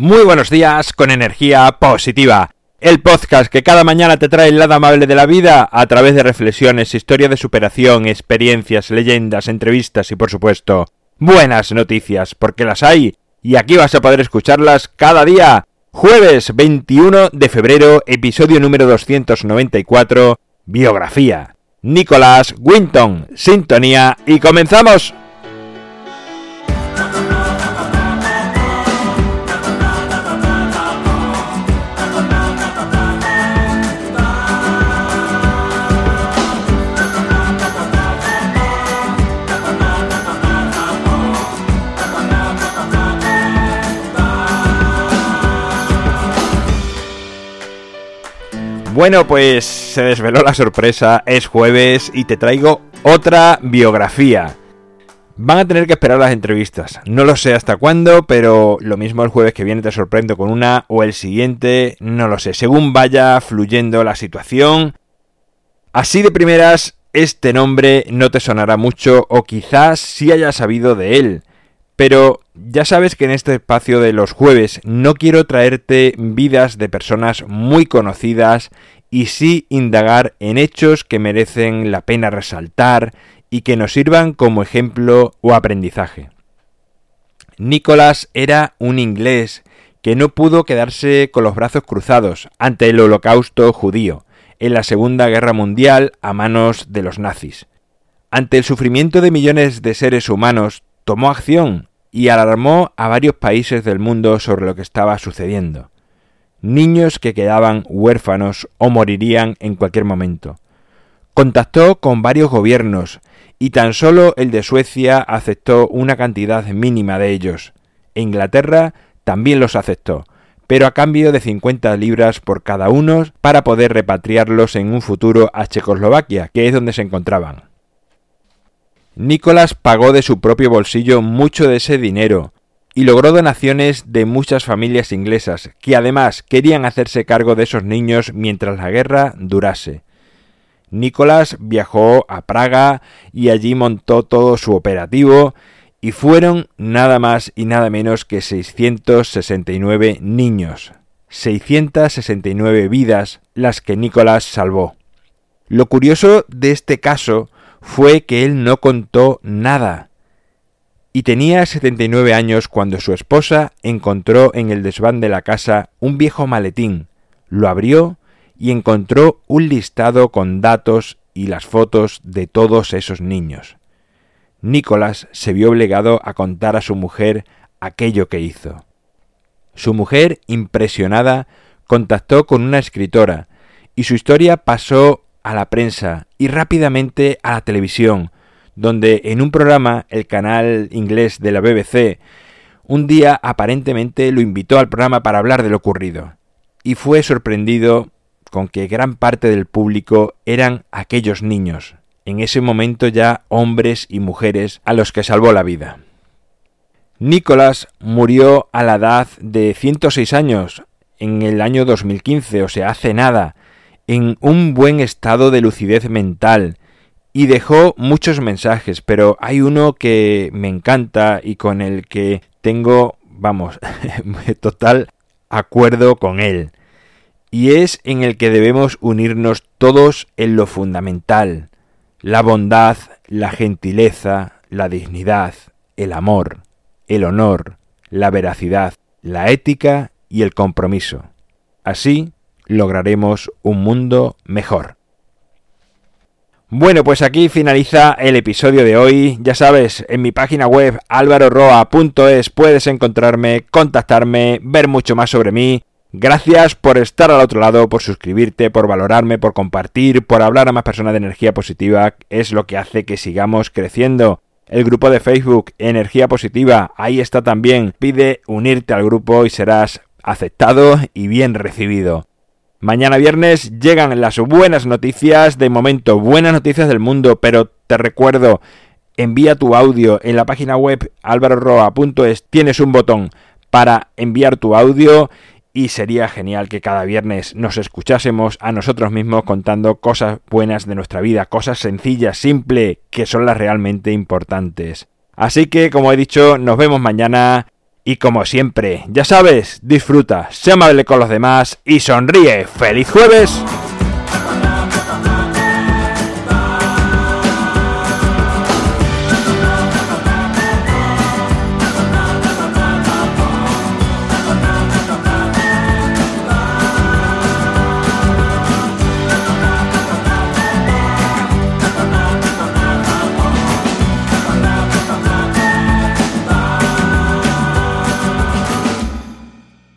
Muy buenos días con energía positiva. El podcast que cada mañana te trae el lado amable de la vida a través de reflexiones, historias de superación, experiencias, leyendas, entrevistas y por supuesto buenas noticias, porque las hay y aquí vas a poder escucharlas cada día. Jueves 21 de febrero, episodio número 294, biografía. Nicolás Winton, sintonía y comenzamos. Bueno, pues se desveló la sorpresa, es jueves y te traigo otra biografía. Van a tener que esperar las entrevistas. No lo sé hasta cuándo, pero lo mismo el jueves que viene te sorprendo con una o el siguiente, no lo sé. Según vaya fluyendo la situación. Así de primeras, este nombre no te sonará mucho o quizás sí hayas sabido de él. Pero ya sabes que en este espacio de los jueves no quiero traerte vidas de personas muy conocidas y sí indagar en hechos que merecen la pena resaltar y que nos sirvan como ejemplo o aprendizaje. Nicolás era un inglés que no pudo quedarse con los brazos cruzados ante el holocausto judío en la Segunda Guerra Mundial a manos de los nazis. Ante el sufrimiento de millones de seres humanos, tomó acción y alarmó a varios países del mundo sobre lo que estaba sucediendo. Niños que quedaban huérfanos o morirían en cualquier momento. Contactó con varios gobiernos y tan solo el de Suecia aceptó una cantidad mínima de ellos. Inglaterra también los aceptó, pero a cambio de 50 libras por cada uno para poder repatriarlos en un futuro a Checoslovaquia, que es donde se encontraban. Nicolás pagó de su propio bolsillo mucho de ese dinero y logró donaciones de muchas familias inglesas, que además querían hacerse cargo de esos niños mientras la guerra durase. Nicolás viajó a Praga y allí montó todo su operativo y fueron nada más y nada menos que 669 niños, 669 vidas las que Nicolás salvó. Lo curioso de este caso fue que él no contó nada. Y tenía 79 años cuando su esposa encontró en el desván de la casa un viejo maletín, lo abrió y encontró un listado con datos y las fotos de todos esos niños. Nicolás se vio obligado a contar a su mujer aquello que hizo. Su mujer, impresionada, contactó con una escritora, y su historia pasó a la prensa y rápidamente a la televisión, donde en un programa, el canal inglés de la BBC, un día aparentemente lo invitó al programa para hablar de lo ocurrido, y fue sorprendido con que gran parte del público eran aquellos niños, en ese momento ya hombres y mujeres a los que salvó la vida. Nicolás murió a la edad de 106 años en el año 2015, o sea, hace nada, en un buen estado de lucidez mental y dejó muchos mensajes, pero hay uno que me encanta y con el que tengo, vamos, total acuerdo con él. Y es en el que debemos unirnos todos en lo fundamental, la bondad, la gentileza, la dignidad, el amor, el honor, la veracidad, la ética y el compromiso. Así, lograremos un mundo mejor. Bueno, pues aquí finaliza el episodio de hoy. Ya sabes, en mi página web alvaroroa.es puedes encontrarme, contactarme, ver mucho más sobre mí. Gracias por estar al otro lado, por suscribirte, por valorarme, por compartir, por hablar a más personas de energía positiva. Es lo que hace que sigamos creciendo. El grupo de Facebook Energía Positiva, ahí está también. Pide unirte al grupo y serás aceptado y bien recibido. Mañana viernes llegan las buenas noticias, de momento buenas noticias del mundo, pero te recuerdo, envía tu audio en la página web alvaroroa.es, tienes un botón para enviar tu audio y sería genial que cada viernes nos escuchásemos a nosotros mismos contando cosas buenas de nuestra vida, cosas sencillas, simples, que son las realmente importantes. Así que, como he dicho, nos vemos mañana Y como siempre, ya sabes, disfruta, sé amable con los demás y sonríe. ¡Feliz jueves!